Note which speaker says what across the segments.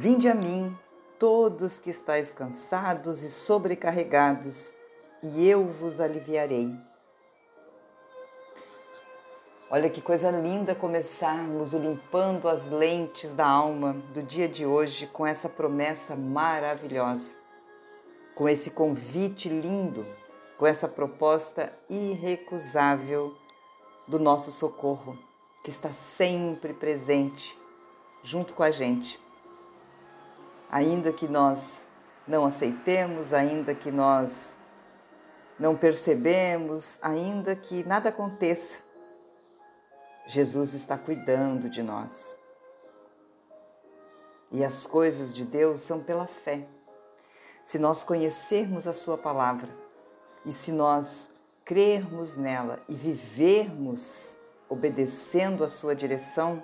Speaker 1: Vinde a mim, todos que estáis cansados e sobrecarregados, e eu vos aliviarei. Olha que coisa linda começarmos o limpando as lentes da alma do dia de hoje com essa promessa maravilhosa, com esse convite lindo, com essa proposta irrecusável do nosso socorro, que está sempre presente junto com a gente. Ainda que nós não aceitemos, ainda que nós não percebemos, ainda que nada aconteça, Jesus está cuidando de nós. E as coisas de Deus são pela fé. Se nós conhecermos a Sua palavra e se nós crermos nela e vivermos obedecendo a Sua direção,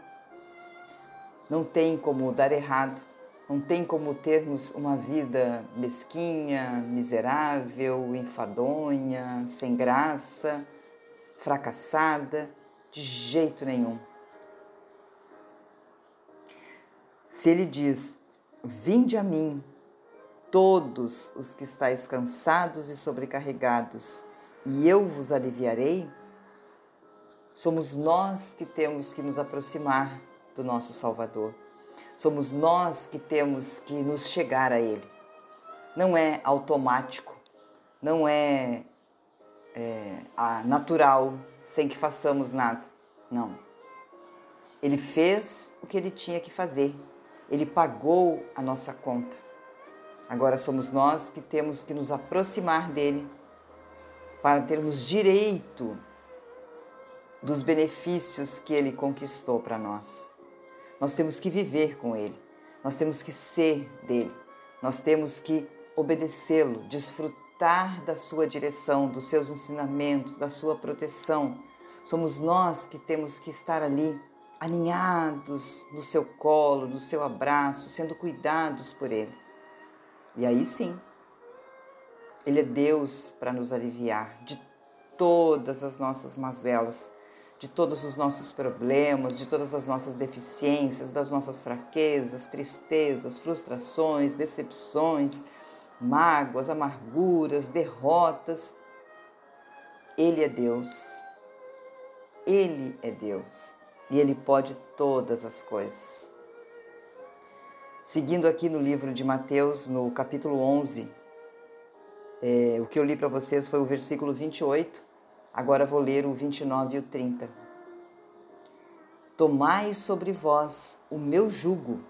Speaker 1: não tem como dar errado, não tem como termos uma vida mesquinha, miserável, enfadonha, sem graça, fracassada de jeito nenhum. Se ele diz: Vinde a mim, todos os que estáis cansados e sobrecarregados, e eu vos aliviarei, somos nós que temos que nos aproximar do nosso Salvador. Somos nós que temos que nos chegar a Ele. Não é automático, não é, é natural sem que façamos nada. Não. Ele fez o que ele tinha que fazer. Ele pagou a nossa conta. Agora somos nós que temos que nos aproximar dele para termos direito dos benefícios que ele conquistou para nós. Nós temos que viver com ele. Nós temos que ser dele. Nós temos que obedecê-lo, desfrutar da sua direção, dos seus ensinamentos, da sua proteção. Somos nós que temos que estar ali alinhados no seu colo, no seu abraço, sendo cuidados por Ele. E aí sim, Ele é Deus para nos aliviar de todas as nossas mazelas, de todos os nossos problemas, de todas as nossas deficiências, das nossas fraquezas, tristezas, frustrações, decepções, mágoas, amarguras, derrotas. Ele é Deus. Ele é Deus e Ele pode todas as coisas. Seguindo aqui no livro de Mateus, no capítulo 11, é, o que eu li para vocês foi o versículo 28, agora vou ler o 29 e o 30. Tomai sobre vós o meu jugo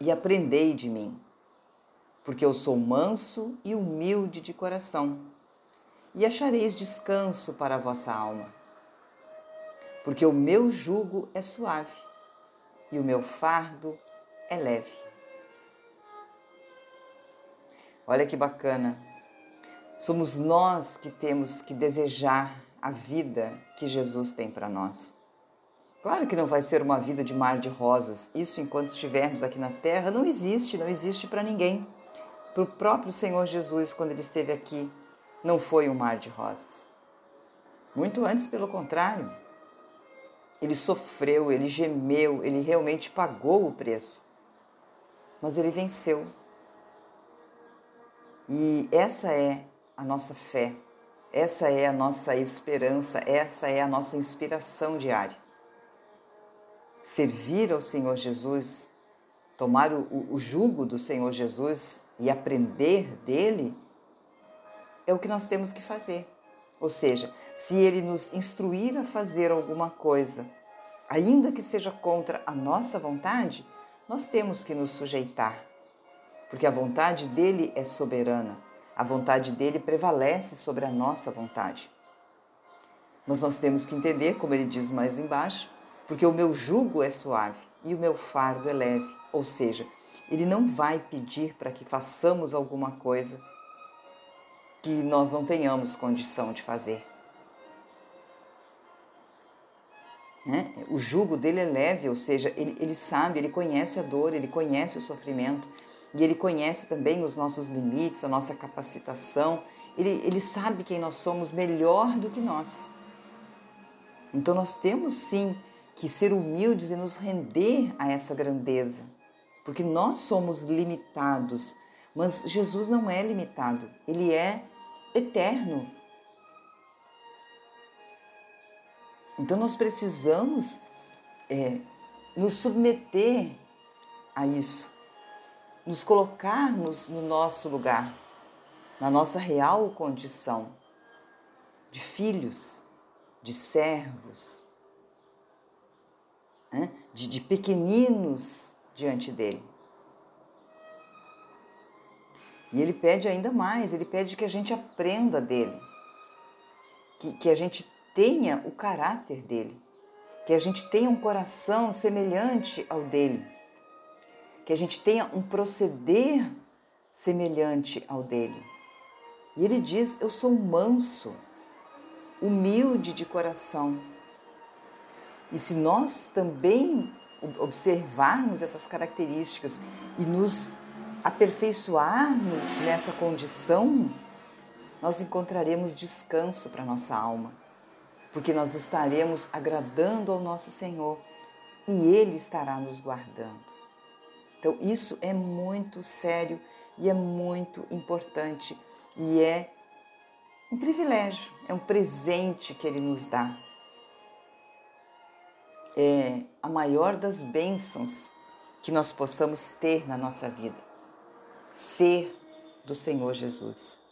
Speaker 1: e aprendei de mim porque eu sou manso e humilde de coração, e achareis descanso para a vossa alma. Porque o meu jugo é suave e o meu fardo é leve. Olha que bacana. Somos nós que temos que desejar a vida que Jesus tem para nós. Claro que não vai ser uma vida de mar de rosas. Isso enquanto estivermos aqui na terra não existe, não existe para ninguém para o próprio Senhor Jesus quando ele esteve aqui, não foi um mar de rosas. Muito antes, pelo contrário. Ele sofreu, ele gemeu, ele realmente pagou o preço. Mas ele venceu. E essa é a nossa fé, essa é a nossa esperança, essa é a nossa inspiração diária. Servir ao Senhor Jesus, tomar o, o jugo do Senhor Jesus e aprender dele, é o que nós temos que fazer. Ou seja, se ele nos instruir a fazer alguma coisa, ainda que seja contra a nossa vontade, nós temos que nos sujeitar, porque a vontade dele é soberana, a vontade dele prevalece sobre a nossa vontade. Mas nós temos que entender, como ele diz mais embaixo, porque o meu jugo é suave e o meu fardo é leve, ou seja, ele não vai pedir para que façamos alguma coisa que nós não tenhamos condição de fazer. Né? O jugo dele é leve, ou seja, ele, ele sabe, ele conhece a dor, ele conhece o sofrimento e ele conhece também os nossos limites, a nossa capacitação. Ele, ele sabe quem nós somos melhor do que nós. Então nós temos sim que ser humildes e nos render a essa grandeza porque nós somos limitados, mas Jesus não é limitado, ele é eterno. Então nós precisamos é, nos submeter a isso, nos colocarmos no nosso lugar, na nossa real condição de filhos, de servos, né? de, pequeninos diante dele. E ele pede ainda mais, ele pede que a gente aprenda dele, que, que a gente tenha o caráter dele, que a gente tenha um coração semelhante ao dele, que a gente tenha um proceder semelhante ao dele. E ele diz: Eu sou manso, humilde de coração. E se nós também observarmos essas características e nos aperfeiçoarmos nessa condição, nós encontraremos descanso para nossa alma, porque nós estaremos agradando ao nosso Senhor e Ele estará nos guardando. Então, isso é muito sério e é muito importante e é um privilégio, é um presente que Ele nos dá. É a maior das bênçãos que nós possamos ter na nossa vida. Ser do Senhor Jesus.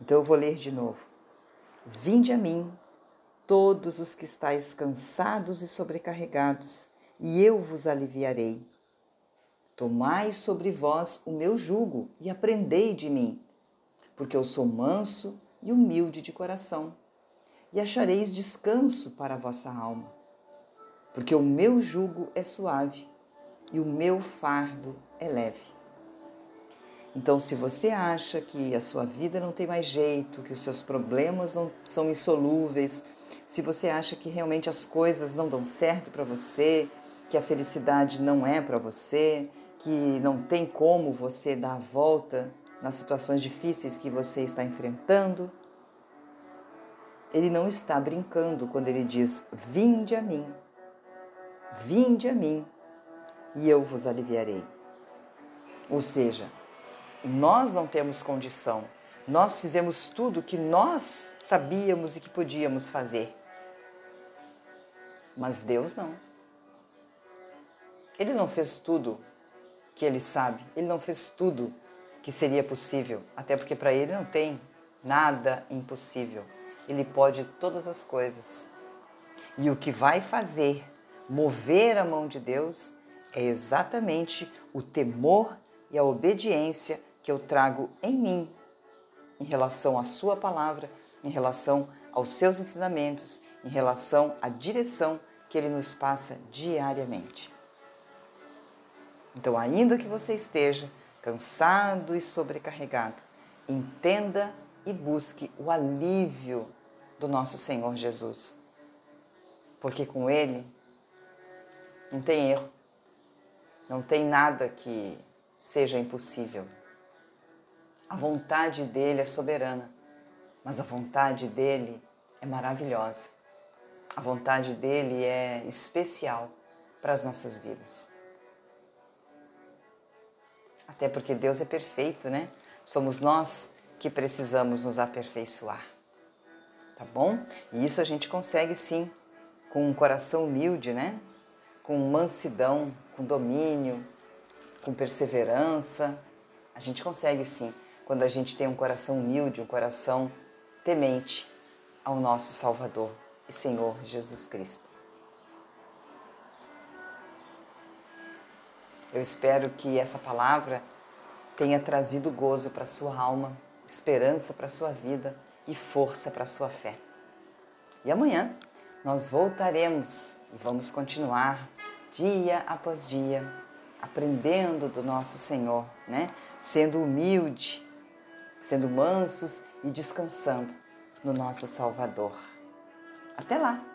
Speaker 1: Então eu vou ler de novo. Vinde a mim, todos os que estáis cansados e sobrecarregados, e eu vos aliviarei. Tomai sobre vós o meu jugo e aprendei de mim porque eu sou manso e humilde de coração, e achareis descanso para a vossa alma. Porque o meu jugo é suave e o meu fardo é leve. Então, se você acha que a sua vida não tem mais jeito, que os seus problemas não são insolúveis, se você acha que realmente as coisas não dão certo para você, que a felicidade não é para você, que não tem como você dar a volta nas situações difíceis que você está enfrentando. Ele não está brincando quando ele diz: Vinde a mim, vinde a mim, e eu vos aliviarei. Ou seja, nós não temos condição, nós fizemos tudo que nós sabíamos e que podíamos fazer. Mas Deus não. Ele não fez tudo que ele sabe, ele não fez tudo que seria possível, até porque para ele não tem nada impossível. Ele pode todas as coisas. E o que vai fazer mover a mão de Deus é exatamente o temor e a obediência que eu trago em mim em relação à Sua palavra, em relação aos seus ensinamentos, em relação à direção que Ele nos passa diariamente. Então, ainda que você esteja cansado e sobrecarregado, entenda e busque o alívio do nosso Senhor Jesus. Porque com Ele não tem erro, não tem nada que seja impossível. A vontade dele é soberana, mas a vontade dele é maravilhosa. A vontade dele é especial para as nossas vidas. Até porque Deus é perfeito, né? Somos nós que precisamos nos aperfeiçoar. Tá bom? E isso a gente consegue sim, com um coração humilde, né? Com mansidão, com domínio, com perseverança. A gente consegue sim, quando a gente tem um coração humilde, um coração temente ao nosso Salvador e Senhor Jesus Cristo. Eu espero que essa palavra tenha trazido gozo para sua alma, esperança para sua vida e força para sua fé. E amanhã nós voltaremos e vamos continuar dia após dia aprendendo do nosso Senhor, né? Sendo humilde, sendo mansos e descansando no nosso Salvador. Até lá!